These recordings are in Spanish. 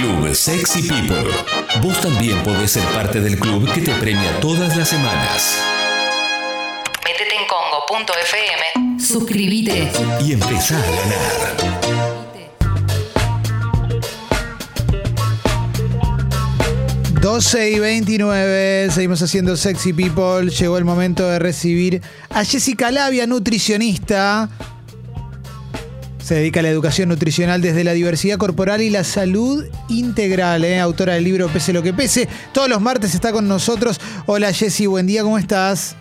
Club Sexy People. Vos también podés ser parte del club que te premia todas las semanas. Métete en congo.fm. Suscríbete. Y empezá a ganar. 12 y 29, seguimos haciendo Sexy People. Llegó el momento de recibir a Jessica Labia, nutricionista. Se dedica a la educación nutricional desde la diversidad corporal y la salud integral, ¿eh? autora del libro Pese lo que pese. Todos los martes está con nosotros. Hola Jessy, buen día, ¿cómo estás?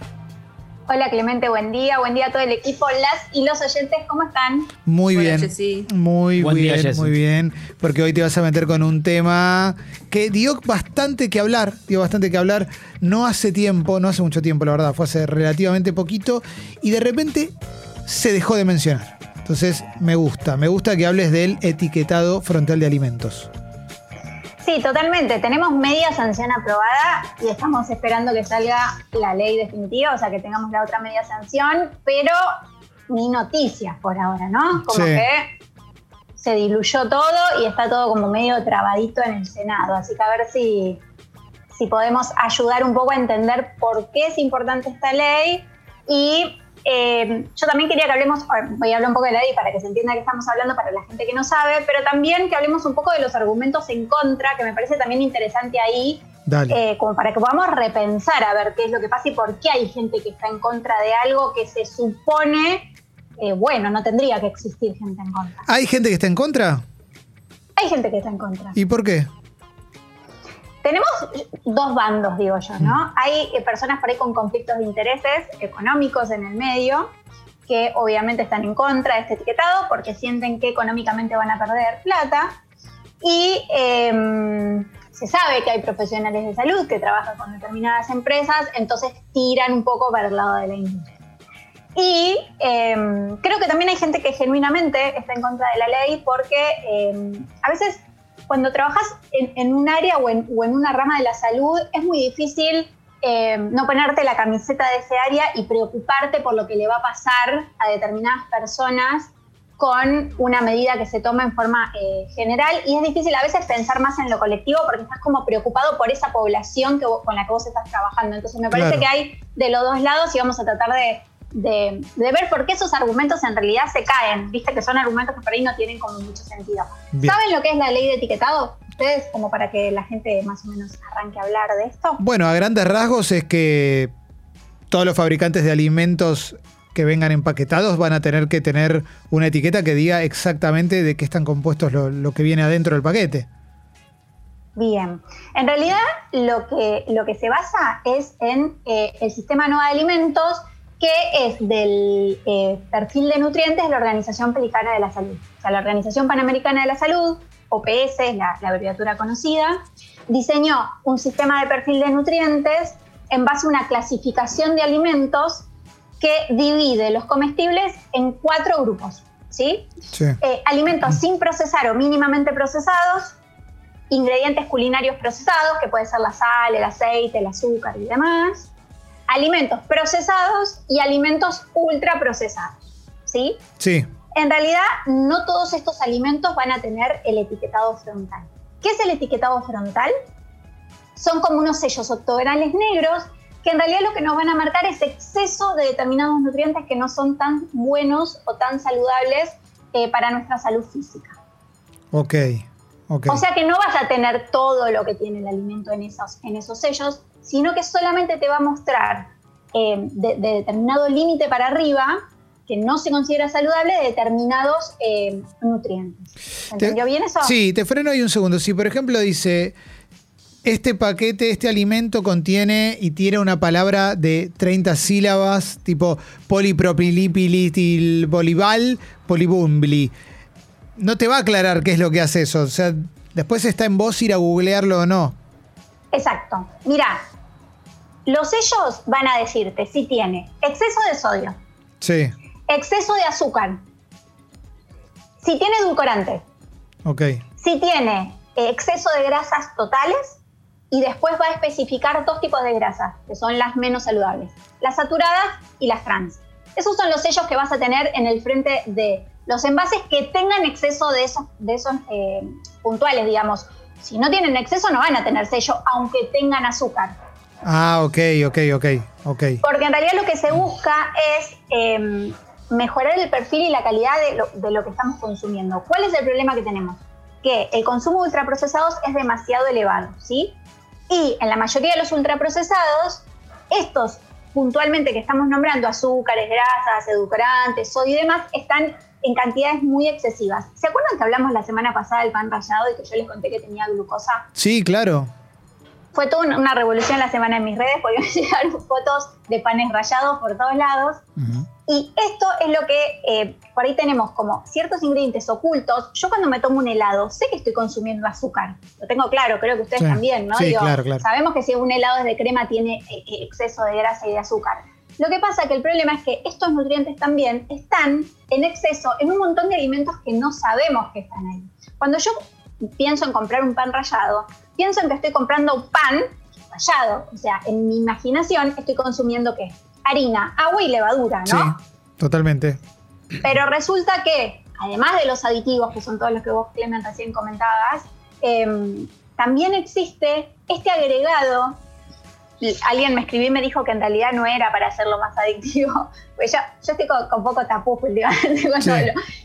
Hola Clemente, buen día, buen día a todo el equipo, las y los oyentes, ¿cómo están? Muy Hola, bien. Jessy. Muy Buen bien, Jessy. muy bien. Porque hoy te vas a meter con un tema que dio bastante que hablar, dio bastante que hablar. No hace tiempo, no hace mucho tiempo, la verdad, fue hace relativamente poquito. Y de repente se dejó de mencionar. Entonces, me gusta, me gusta que hables del etiquetado frontal de alimentos. Sí, totalmente. Tenemos media sanción aprobada y estamos esperando que salga la ley definitiva, o sea, que tengamos la otra media sanción, pero ni noticias por ahora, ¿no? Como Sí. que se diluyó todo y está todo como medio trabadito en el Senado. Así que a ver si, si podemos ayudar un poco a entender por qué es importante esta ley. Y eh, yo también quería que hablemos, voy a hablar un poco de la ley para que se entienda que estamos hablando para la gente que no sabe, pero también que hablemos un poco de los argumentos en contra, que me parece también interesante ahí, Dale. eh, como para que podamos repensar a ver qué es lo que pasa y por qué hay gente que está en contra de algo que se supone, eh, bueno, no tendría que existir gente en contra. ¿Hay gente que está en contra? Hay gente que está en contra. ¿Y por qué? Tenemos dos bandos, digo yo, ¿no? Hay eh, personas por ahí con conflictos de intereses económicos en el medio que obviamente están en contra de este etiquetado porque sienten que económicamente van a perder plata. Y eh, se sabe que hay profesionales de salud que trabajan con determinadas empresas, entonces tiran un poco para el lado de la industria. Y eh, creo que también hay gente que genuinamente está en contra de la ley porque eh, a veces cuando trabajas en, en un área o en, o en una rama de la salud es muy difícil eh, no ponerte la camiseta de ese área y preocuparte por lo que le va a pasar a determinadas personas con una medida que se toma en forma eh, general y es difícil a veces pensar más en lo colectivo porque estás como preocupado por esa población que vos- con la que vos estás trabajando. Entonces me parece Claro. que hay de los dos lados y vamos a tratar de, de- de ver por qué esos argumentos en realidad se caen. Viste que son argumentos que por ahí no tienen como mucho sentido. Bien. ¿Saben lo que es la ley de etiquetado? Ustedes, como para que la gente más o menos arranque a hablar de esto. Bueno, a grandes rasgos es que todos los fabricantes de alimentos que vengan empaquetados van a tener que tener una etiqueta que diga exactamente de qué están compuestos lo, lo que viene adentro del paquete. Bien, en realidad lo que, lo que se basa es en eh, el sistema no de alimentos que es del eh, perfil de nutrientes de la Organización Pelicana de la Salud. O sea, la Organización Panamericana de la Salud, OPS, es la, la abreviatura conocida, diseñó un sistema de perfil de nutrientes en base a una clasificación de alimentos que divide los comestibles en cuatro grupos. ¿sí? Sí. Eh, alimentos sin procesar o mínimamente procesados, ingredientes culinarios procesados, que puede ser la sal, el aceite, el azúcar y demás, alimentos procesados y alimentos ultraprocesados. ¿sí? Sí. En realidad, no todos estos alimentos van a tener el etiquetado frontal. ¿Qué es el etiquetado frontal? Son como unos sellos octogonales negros que en realidad lo que nos van a marcar es exceso de determinados nutrientes que no son tan buenos o tan saludables eh, para nuestra salud física. Ok. O sea que no vas a tener todo lo que tiene el alimento en esos, en esos sellos, sino que solamente te va a mostrar eh, de, de determinado límite para arriba, que no se considera saludable, de determinados eh, nutrientes. ¿Se ¿Entendió bien eso? Sí, te freno ahí un segundo. Si por ejemplo dice, este paquete, este alimento contiene y tiene una palabra de 30 sílabas, tipo polipropilipitil bolibal, polibumbli. No te va a aclarar qué es lo que hace eso. O sea, después está en vos ir a googlearlo o no. Exacto. Mira, los sellos van a decirte si tiene exceso de sodio, Sí, exceso de azúcar, si tiene edulcorante, ok. si tiene eh, exceso de grasas totales y después va a especificar dos tipos de grasas, que son las menos saludables, las saturadas y las trans. Esos son los sellos que vas a tener en el frente de los envases que tengan exceso de esos, de esos eh, puntuales, digamos, Si no tienen exceso, no van a tener sello, aunque tengan azúcar. Ah, ok, ok, ok, ok. Porque en realidad lo que se busca es em, mejorar el perfil y la calidad de lo, de lo que estamos consumiendo. ¿Cuál es el problema que tenemos? Que el consumo de ultraprocesados es demasiado elevado, ¿sí? Y en la mayoría de los ultraprocesados, estos puntualmente que estamos nombrando, azúcares, grasas, edulcorantes, sodio y demás, están en cantidades muy excesivas. ¿Se acuerdan que hablamos la semana pasada del pan rallado y que yo les conté que tenía glucosa? Sí, claro. Fue toda una revolución la semana en mis redes porque me llegaron fotos de panes rallados por todos lados. Y esto es lo que eh, por ahí tenemos como ciertos ingredientes ocultos. Yo cuando me tomo un helado sé que estoy consumiendo azúcar. Lo tengo claro, creo que ustedes Sí. también, ¿no? Sí, claro, claro. Sabemos que si un helado es de crema tiene eh, exceso de grasa y de azúcar. Lo que pasa que el problema es que estos nutrientes también están en exceso en un montón de alimentos que no sabemos que están ahí. Cuando yo pienso en comprar un pan rallado, pienso en que estoy comprando pan rallado. O sea, en mi imaginación estoy consumiendo qué? Harina, agua y levadura, ¿no? Sí, totalmente. Pero resulta que, además de los aditivos, que son todos los que vos, Clemen, recién comentabas, em, también existe este agregado. Alguien me escribió y me dijo que en realidad no era para hacerlo más adictivo. Pues yo, yo estoy con, con poco tapufo últimamente Sí.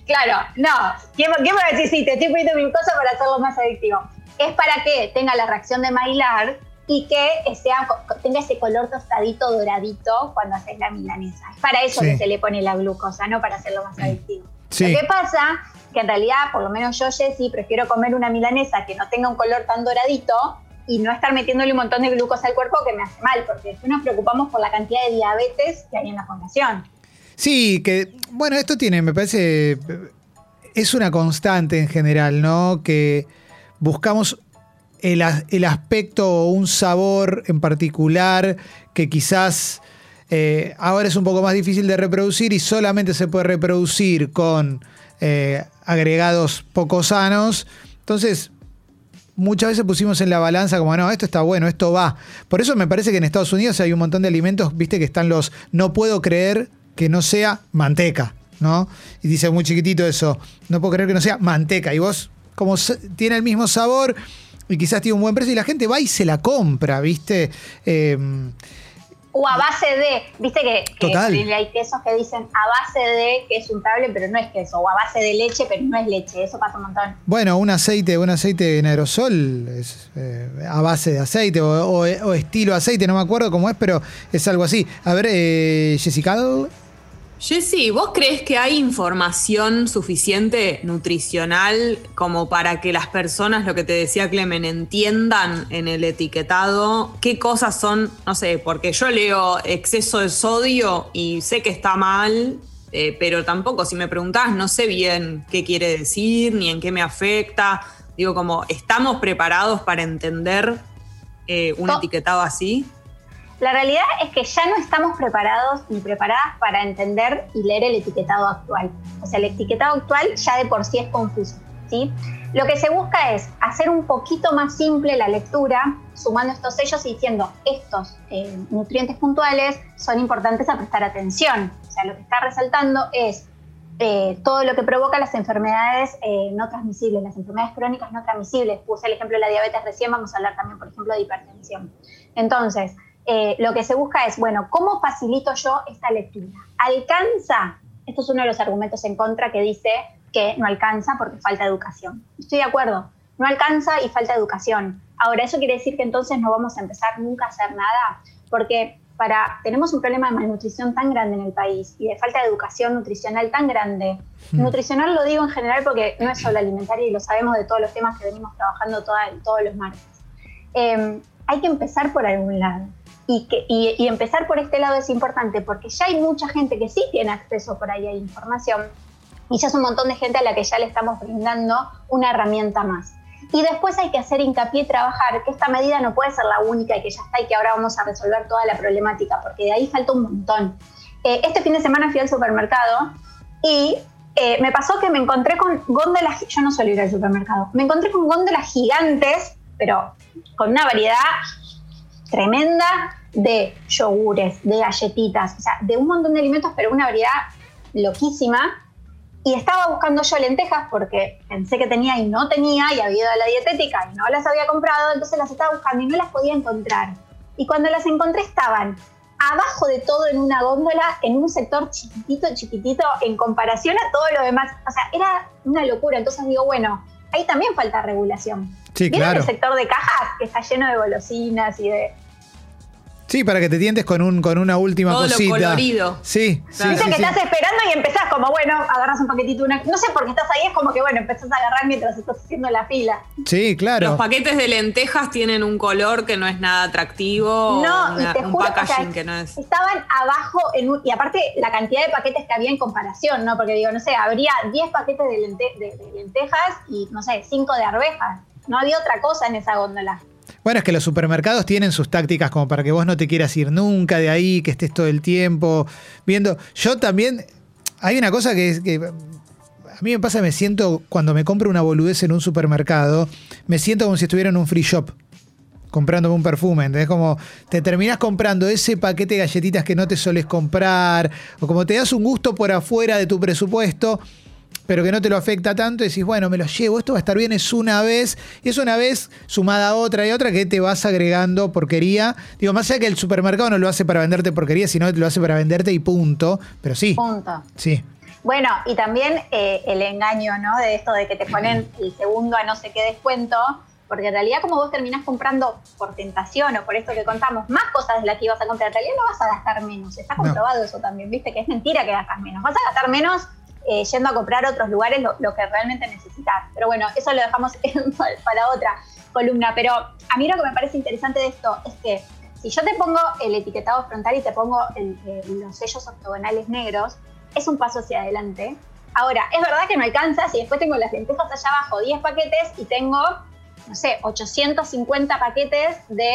Claro, no. ¿Quién, ¿Quién me va a decir, sí, te estoy poniendo mil cosas para hacerlo más adictivo? Es para que tenga la reacción de Maillard y que sea, tenga ese color tostadito doradito cuando haces la milanesa. Es para eso Sí. que se le pone la glucosa, no para hacerlo más adictivo. Sí. Lo que pasa que en realidad, por lo menos yo, Jessy, prefiero comer una milanesa que no tenga un color tan doradito y no estar metiéndole un montón de glucosa al cuerpo que me hace mal, porque después nos preocupamos por la cantidad de diabetes que hay en la población. Sí, que, bueno, esto tiene, me parece, es una constante en general, ¿no? Que buscamos el, el aspecto o un sabor en particular que quizás eh, ahora es un poco más difícil de reproducir y solamente se puede reproducir con eh, agregados poco sanos. Entonces, muchas veces pusimos en la balanza como, no, esto está bueno, esto va. Por eso me parece que en Estados Unidos hay un montón de alimentos, viste, que están los, no puedo creer que no sea manteca, ¿no? Y dice muy chiquitito eso, no puedo creer que no sea manteca. Y vos, como tiene el mismo sabor y quizás tiene un buen precio y la gente va y se la compra, viste. Eh, O a base de, viste que, que Total. hay quesos que dicen a base de que es untable, pero no es queso, o a base de leche, pero no es leche, eso pasa un montón. bueno, un aceite, un aceite en aerosol es eh, a base de aceite o, o- o estilo aceite, no me acuerdo cómo es, pero es algo así. A ver, eh, Jessica. Jessy, ¿vos crees que hay información suficiente nutricional como para que las personas, lo que te decía Clemen, entiendan en el etiquetado qué cosas son, no sé, porque yo leo exceso de sodio y sé que está mal, eh, pero tampoco, si me preguntás, no sé bien qué quiere decir ni en qué me afecta. Digo, como, ¿estamos preparados para entender eh, un etiquetado así? La realidad es que ya no estamos preparados ni preparadas para entender y leer el etiquetado actual. O sea, el etiquetado actual ya de por sí es confuso. ¿sí? Lo que se busca es hacer un poquito más simple la lectura, sumando estos sellos y diciendo estos eh, nutrientes puntuales son importantes a prestar atención. O sea, lo que está resaltando es eh, todo lo que provoca las enfermedades eh, no transmisibles, las enfermedades crónicas no transmisibles. Puse el ejemplo de la diabetes recién, vamos a hablar también, por ejemplo, de hipertensión. Entonces, eh, lo que se busca es, bueno, ¿cómo facilito yo esta lectura? ¿Alcanza? Esto es uno de los argumentos en contra que dice que no alcanza porque falta educación. Estoy de acuerdo, no alcanza y falta educación. Ahora, ¿eso quiere decir que entonces no vamos a empezar nunca a hacer nada? Porque para, tenemos un problema de malnutrición tan grande en el país y de falta de educación nutricional tan grande. Nutricional lo digo en general porque no es solo alimentaria y lo sabemos de todos los temas que venimos trabajando toda- todos los martes. Eh, hay que empezar por algún lado. Y, que, y, empezar por este lado es importante porque ya hay mucha gente que sí tiene acceso por ahí a información y ya es un montón de gente a la que ya le estamos brindando una herramienta más. Y después hay que hacer hincapié y trabajar que esta medida no puede ser la única y que ya está y que ahora vamos a resolver toda la problemática, porque de ahí falta un montón. Eh, este fin de semana fui al supermercado y eh, me pasó que me encontré con góndolas, yo no suelo ir al supermercado, me encontré con góndolas gigantes, pero con una variedad tremenda de yogures, de galletitas, o sea, de un montón de alimentos, pero una variedad loquísima. Y estaba buscando yo lentejas porque pensé que tenía y no tenía, y había ido a la dietética y no las había comprado, entonces las estaba buscando y no las podía encontrar. Y cuando las encontré estaban abajo de todo en una góndola, en un sector chiquitito, chiquitito, en comparación a todo lo demás. O sea, era una locura. Entonces digo, bueno, ahí también falta regulación. Sí, ¿Vieron claro. el sector de cajas que está lleno de golosinas y de... Sí, para que te tientes con, un, con una última Todo lo cosita. colorido. Sí, sí, Claro. Sí, que sí. estás esperando y empezás como, bueno, agarras un paquetito, una... no sé por qué estás ahí, es como que, bueno, empezás a agarrar mientras estás haciendo la fila. Sí, claro. Los paquetes de lentejas tienen un color que no es nada atractivo. No, una- y te un juro, o packaging sea, que no es. estaban abajo en un- y aparte la cantidad de paquetes que había en comparación, ¿no? Porque digo, no sé, habría 10 paquetes de, lente- de- de lentejas y, no sé, 5 de arvejas. No había otra cosa en esa góndola. Bueno, es que los supermercados tienen sus tácticas como para que vos no te quieras ir nunca de ahí, que estés todo el tiempo viendo. Yo también, hay una cosa que es que a mí me pasa, me siento, cuando me compro una boludez en un supermercado, me siento como si estuviera en un free shop. Comprándome un perfume, ¿entendés? Como te terminás comprando ese paquete de galletitas que no te soles comprar, o como te das un gusto por afuera de tu presupuesto, pero que no te lo afecta tanto, y decís, bueno, me lo llevo, esto va a estar bien, es una vez, y es una vez sumada a otra y otra que te vas agregando porquería. Digo, más allá que el supermercado no lo hace para venderte porquería, sino que lo hace para venderte y punto, pero sí, Punto. sí. Bueno, y también eh, el engaño, ¿no? De esto de que te ponen el segundo a no sé qué descuento, porque en realidad como vos terminás comprando por tentación o por esto que contamos, más cosas de las que ibas a comprar, en realidad no vas a gastar menos. Está No. comprobado eso también, viste, que es mentira que gastas menos. Vas a gastar menos eh, yendo a comprar otros lugares lo, que realmente necesitas. Pero bueno, eso lo dejamos para otra columna. Pero a mí lo que me parece interesante de esto es que si yo te pongo el etiquetado frontal y te pongo el- los sellos octogonales negros, es un paso hacia adelante. Ahora, es verdad que no alcanza si después tengo las lentejas allá abajo, 10 paquetes y tengo, no sé, 850 paquetes de,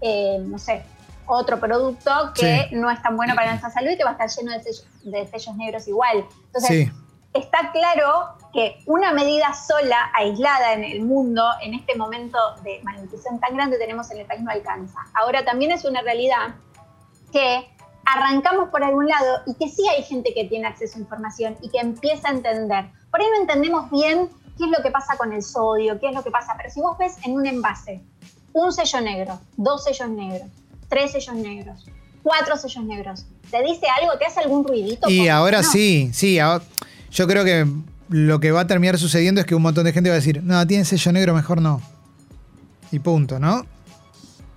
eh, no sé, otro producto que Sí. no es tan bueno para nuestra salud y que va a estar lleno de sellos, de sellos negros igual. Entonces, Sí. está claro que una medida sola, aislada en el mundo, en este momento de malnutrición tan grande tenemos en el país no alcanza. Ahora también es una realidad que arrancamos por algún lado y que sí hay gente que tiene acceso a información y que empieza a entender. Por ahí no entendemos bien qué es lo que pasa con el sodio, qué es lo que pasa, pero si vos ves en un envase un sello negro, dos sellos negros, tres sellos negros, cuatro sellos negros, ¿te dice algo? ¿Te hace algún ruidito? Y ahora no. sí, sí. ahora- yo creo que lo que va a terminar sucediendo es que un montón de gente va a decir, no, tiene sello negro, mejor no. Y punto, ¿no?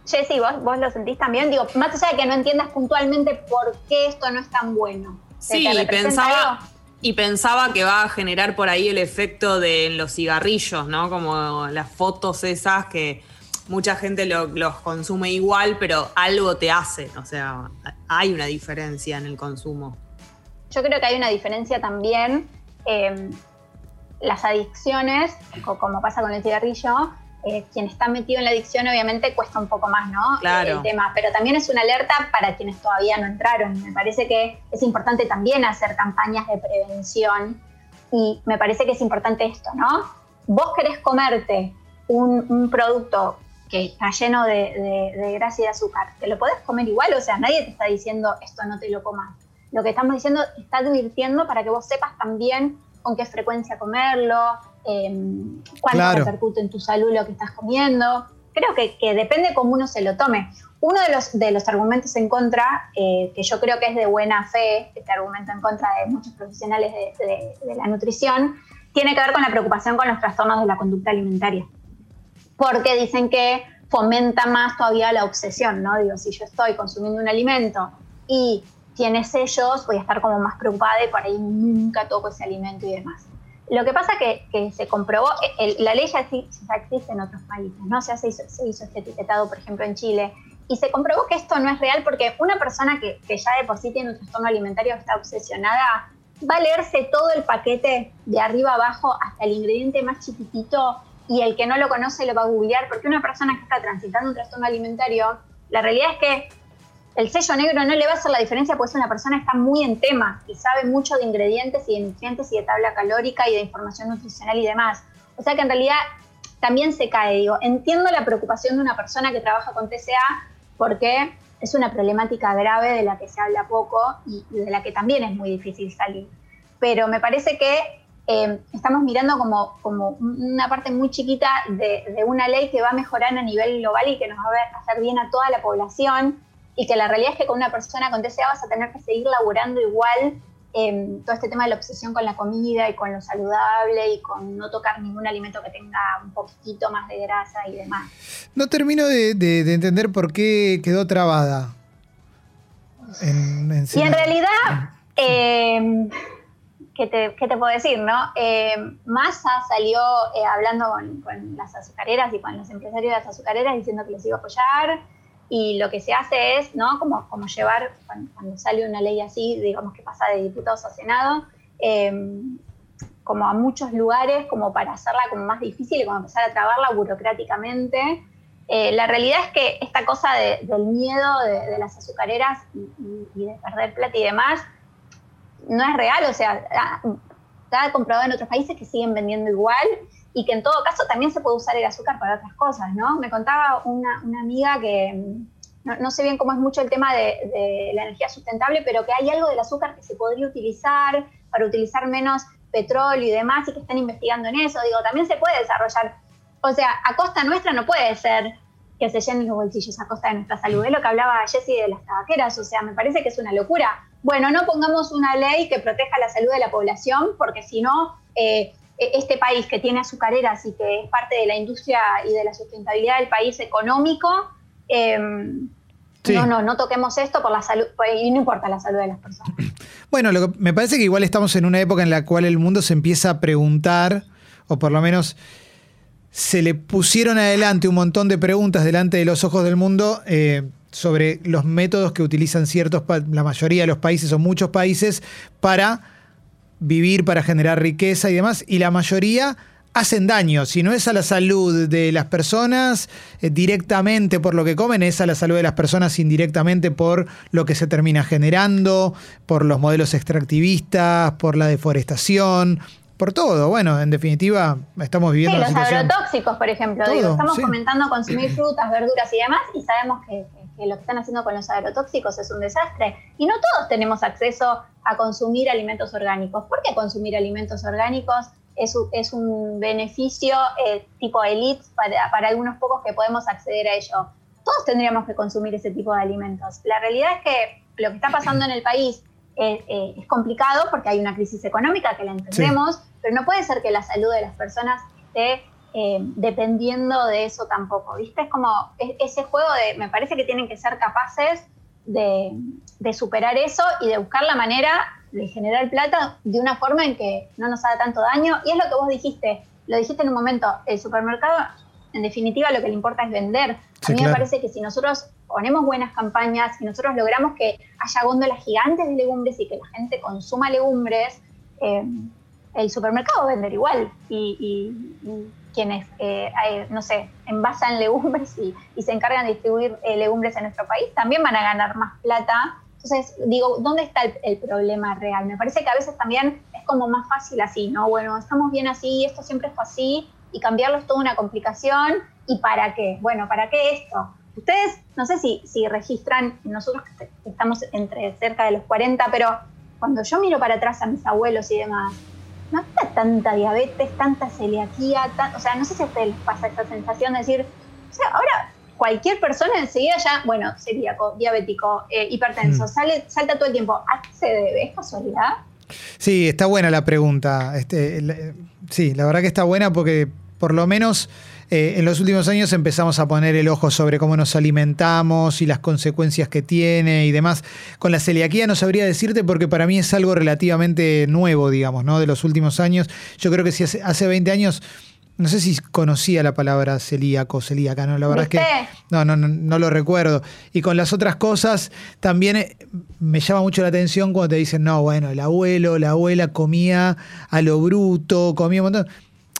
Jessy, ¿vos, vos lo sentís también? Digo, más allá de que no entiendas puntualmente por qué esto no es tan bueno. ¿Te- Sí, pensaba, algo? y pensaba que va a generar por ahí el efecto de los cigarrillos, ¿no? Como las fotos esas que mucha gente lo- los consume igual, pero algo te hace. O sea, hay una diferencia en el consumo. Yo creo que hay una diferencia también. eh, las adicciones, co- como pasa con el cigarrillo, eh, quien está metido en la adicción obviamente cuesta un poco más, ¿no? Claro. El tema, pero también es una alerta para quienes todavía no entraron. Me parece que es importante también hacer campañas de prevención y me parece que es importante esto, ¿no? Vos querés comerte un, un producto que está lleno de, de- de grasa y de azúcar, te lo podés comer igual, o sea, nadie te está diciendo esto no te lo comas. Lo que estamos diciendo está advirtiendo para que vos sepas también con qué frecuencia comerlo, eh, cuánto Claro. repercute en tu salud lo que estás comiendo. Creo que, que depende cómo uno se lo tome. Uno de los, de los argumentos en contra, eh, que yo creo que es de buena fe, este argumento en contra de muchos profesionales de, de- de la nutrición, tiene que ver con la preocupación con los trastornos de la conducta alimentaria. Porque dicen que fomenta más todavía la obsesión, ¿no? Digo, si yo estoy consumiendo un alimento y tiene sellos, voy a estar como más preocupada y por ahí nunca toco ese alimento y demás. Lo que pasa que, que se comprobó, el- la ley ya existe en otros países, ¿no? O sea, se hizo, se hizo este etiquetado, por ejemplo, en Chile, y se comprobó que esto no es real porque una persona que, que ya de por sí tiene un trastorno alimentario está obsesionada, va a leerse todo el paquete de arriba abajo hasta el ingrediente más chiquitito y el que no lo conoce lo va a googlear, porque una persona que está transitando un trastorno alimentario, la realidad es que el sello negro no le va a hacer la diferencia porque una persona está muy en tema y sabe mucho de ingredientes y de nutrientes y de tabla calórica y de información nutricional y demás. O sea que en realidad también se cae, digo, entiendo la preocupación de una persona que trabaja con TCA porque es una problemática grave de la que se habla poco y de la que también es muy difícil salir. pero me parece que eh, estamos mirando como, como una parte muy chiquita de, de, una ley que va a mejorar a nivel global y que nos va a hacer bien a toda la población y que la realidad es que con una persona con TCA vas a tener que seguir laburando igual eh, todo este tema de la obsesión con la comida y con lo saludable y con no tocar ningún alimento que tenga un poquitito más de grasa y demás. No termino de, de- de entender por qué quedó trabada. En, en Y en realidad, eh, ¿qué, te, puedo decir, no? Eh, Massa salió eh, hablando con, las azucareras y con los empresarios de las azucareras diciendo que les iba a apoyar. Y lo que se hace es, ¿no? Como, llevar, cuando, sale una ley así, digamos que pasa de diputados a Senado, eh, como a muchos lugares, como para hacerla como más difícil y como empezar a trabarla burocráticamente. La realidad es que esta cosa de- del miedo de, las azucareras y de perder plata y demás no es real, o sea, ha- está comprobado en otros países que siguen vendiendo igual y que en todo caso también se puede usar el azúcar para otras cosas, ¿no? Me contaba una, amiga que mm, no, sé bien cómo es mucho el tema de, de la energía sustentable, pero que hay algo del azúcar que se podría utilizar para utilizar menos petróleo y demás y que están investigando en eso. Digo, también se puede desarrollar. O sea, a costa nuestra no puede ser que se llenen los bolsillos a costa de nuestra salud. Es lo que hablaba Jessy de las tabaqueras, o sea, me parece que es una locura. Bueno, no pongamos una ley que proteja la salud de la población, porque si no, eh, este país que tiene azucareras y que es parte de la industria y de la sustentabilidad del país económico, eh, Sí. no, no, no toquemos esto por la salud, y no importa la salud de las personas. Bueno, lo que- me parece que igual estamos en una época en la cual el mundo se empieza a preguntar, o por lo menos se le pusieron adelante un montón de preguntas delante de los ojos del mundo eh, sobre los métodos que utilizan ciertos, la mayoría de los países o muchos países para vivir, para generar riqueza y demás, y la mayoría hacen daño. Si no es a la salud de las personas eh, directamente por lo que comen, es a la salud de las personas indirectamente por lo que se termina generando, por los modelos extractivistas, por la deforestación, por todo. Bueno, en definitiva, estamos Sí, viviendo los situación... agrotóxicos, por ejemplo. Todo, Digo, estamos sí. comentando consumir frutas, verduras y demás, y sabemos que, que- lo que están haciendo con los agrotóxicos es un desastre. Y no todos tenemos acceso a consumir alimentos orgánicos. ¿Por qué consumir alimentos orgánicos es, un- es un beneficio eh, tipo elite para, para algunos pocos que podemos acceder a ello? Todos tendríamos que consumir ese tipo de alimentos. La realidad es que lo que está pasando en el país eh, eh, es complicado porque hay una crisis económica que la entendemos, pero no puede ser que la salud de las personas esté eh, dependiendo de eso tampoco, ¿viste? Es como es- ese juego de, me parece que tienen que ser capaces de, de superar eso y de buscar la manera de generar plata de una forma en que no nos haga tanto daño. Y es lo que vos dijiste, lo dijiste en un momento, el supermercado, en definitiva, lo que le importa es vender. Sí, a mí claro. me parece que si nosotros ponemos buenas campañas, si nosotros logramos que haya góndolas gigantes de legumbres y que la gente consuma legumbres, eh, el supermercado va a vender igual. Y, y- y quienes, eh, no sé, envasan legumbres y, y se encargan de distribuir eh, legumbres en nuestro país, también van a ganar más plata. Entonces, digo, ¿dónde está el, el problema real? Me parece que a veces también es como más fácil así, ¿no? Bueno, estamos bien así, esto siempre fue así, y cambiarlo es toda una complicación. ¿Y para qué? Bueno, ¿para qué esto? Ustedes, no sé si, si registran, nosotros estamos entre cerca de los 40, pero cuando yo miro para atrás a mis abuelos y demás, no había tanta diabetes, tanta celiaquía, tan- o sea, no sé si a ustedes les pasa esa sensación de decir, o sea, ahora cualquier persona enseguida ya, bueno, celíaco, diabético, eh, hipertenso, Mm. sale, salta todo el tiempo. ¿A qué se debe? ¿Es casualidad? Sí, está buena la pregunta. Este, la- sí, la verdad que está buena porque por lo menos eh, en los últimos años empezamos a poner el ojo sobre cómo nos alimentamos y las consecuencias que tiene y demás. Con la celiaquía no sabría decirte porque para mí es algo relativamente nuevo, digamos, ¿no? De los últimos años. Yo creo que si hace, hace 20 años, no sé si conocía la palabra celíaco, celíaca, ¿no? La verdad es que no, no, no, no lo recuerdo. Y con las otras cosas, también eh, me llama mucho la atención cuando te dicen, no, bueno, el abuelo, la abuela comía a lo bruto, comía un montón.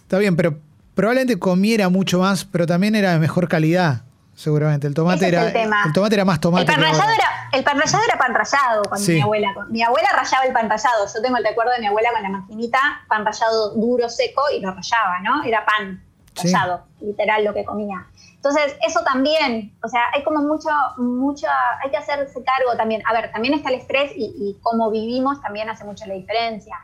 Está bien, pero probablemente comiera mucho más, pero también era de mejor calidad, seguramente. El tomate, Ese era, el tomate era más tomate. El pan, rallado era, el pan rallado era pan rallado cuando Sí. mi abuela. Mi abuela rallaba el pan rallado. Yo tengo el recuerdo de mi abuela con la maquinita, pan rallado duro, seco, y lo rallaba, ¿no? Era pan Sí. rallado, literal lo que comía. Entonces, eso también, o sea, hay como mucho, mucho, hay que hacerse cargo también. A ver, también está el estrés y, y cómo vivimos también hace mucho la diferencia.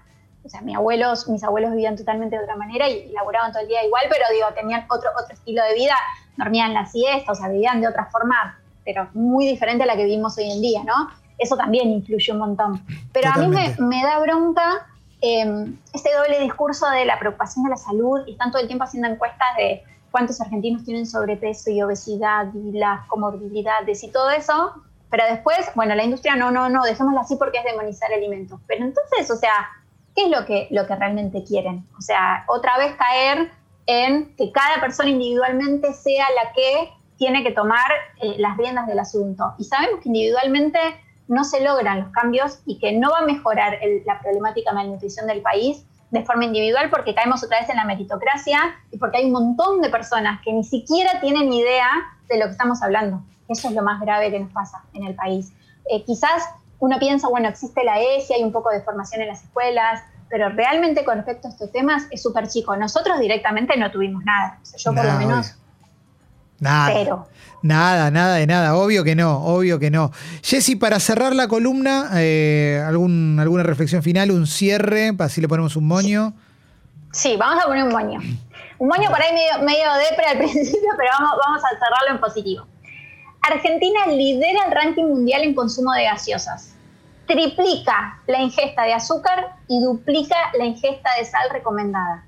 O sea, mis abuelos, mis abuelos vivían totalmente de otra manera y laburaban todo el día igual, pero digo, tenían otro, otro estilo de vida, dormían la siesta, o sea, vivían de otra forma, pero muy diferente a la que vivimos hoy en día, ¿no? Eso también influye un montón. Pero a mí me, me da bronca eh, este doble discurso de la preocupación de la salud y están todo el tiempo haciendo encuestas de cuántos argentinos tienen sobrepeso y obesidad y las comorbilidades y todo eso, pero después, bueno, la industria no, no, no, dejémoslo así porque es demonizar alimentos. Pero entonces, o sea, ¿qué es lo que, lo que realmente quieren? O sea, otra vez caer en que cada persona individualmente sea la que tiene que tomar eh, las riendas del asunto. Y sabemos que individualmente no se logran los cambios y que no va a mejorar la problemática de malnutrición del país de forma individual porque caemos otra vez en la meritocracia y porque hay un montón de personas que ni siquiera tienen idea de lo que estamos hablando. Eso es lo más grave que nos pasa en el país. Eh, quizás uno piensa, bueno, existe la ESI, hay un poco de formación en las escuelas, pero realmente con respecto a estos temas es súper chico. Nosotros directamente no tuvimos nada. yo por lo menos... Nada. Cero. Nada, nada de nada. Obvio que no, obvio que no. Jessy, para cerrar la columna, eh, ¿algún, ¿alguna reflexión final, un cierre? Así le ponemos un moño. Sí, vamos a poner un moño. Un moño por ahí medio, medio depre al principio, pero vamos, vamos a cerrarlo en positivo. Argentina lidera el ranking mundial en consumo de gaseosas. Triplica la ingesta de azúcar y duplica la ingesta de sal recomendada.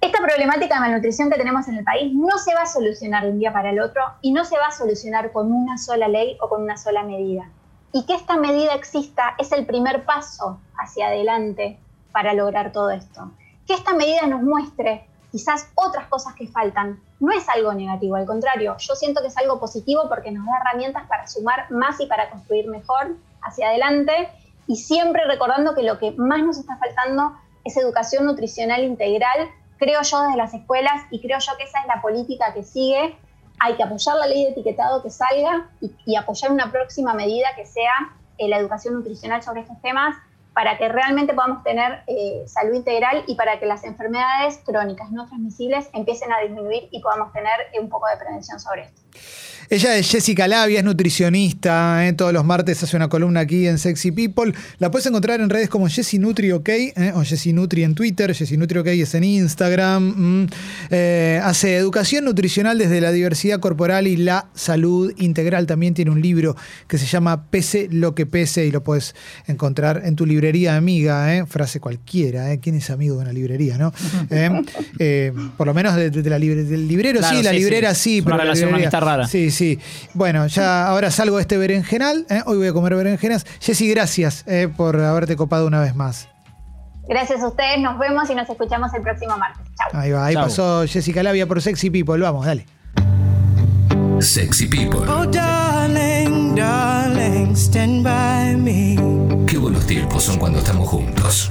Esta problemática de malnutrición que tenemos en el país no se va a solucionar de un día para el otro y no se va a solucionar con una sola ley o con una sola medida. Y que esta medida exista es el primer paso hacia adelante para lograr todo esto. Que esta medida nos muestre quizás otras cosas que faltan. No es algo negativo, al contrario, yo siento que es algo positivo porque nos da herramientas para sumar más y para construir mejor hacia adelante y siempre recordando que lo que más nos está faltando es educación nutricional integral creo yo desde las escuelas y creo yo que esa es la política que sigue. Hay que apoyar la ley de etiquetado que salga y, apoyar una próxima medida que sea eh, la educación nutricional sobre estos temas para que realmente podamos tener eh, salud integral y para que las enfermedades crónicas no transmisibles empiecen a disminuir y podamos tener un poco de prevención sobre esto. Ella es Jessica Labia, es nutricionista. ¿eh? Todos los martes hace una columna aquí en Sexy People. La puedes encontrar en redes como Jessie Nutri OK ¿eh? o Jessie Nutri en Twitter. Jessie Nutri OK es en Instagram. Mm. Eh, hace educación nutricional desde la diversidad corporal y la salud integral. También tiene un libro que se llama Pese lo que pese y lo puedes encontrar en tu librería amiga. Frase cualquiera. ¿Quién es amigo de una librería? no? por lo menos de, la del librero sí, la librera sí. una relación rara. Sí, sí. Bueno, ya ahora salgo de este berenjenal. ¿eh? Hoy voy a comer berenjenas. Jessy, gracias eh, por haberte copado una vez más. Gracias a ustedes, nos vemos y nos escuchamos el próximo martes. Chao. Ahí va, ahí pasó Jessica Labia por Sexy People. Vamos, dale. Sexy People. Oh, darling, darling, stand by me. Qué buenos tiempos son cuando estamos juntos.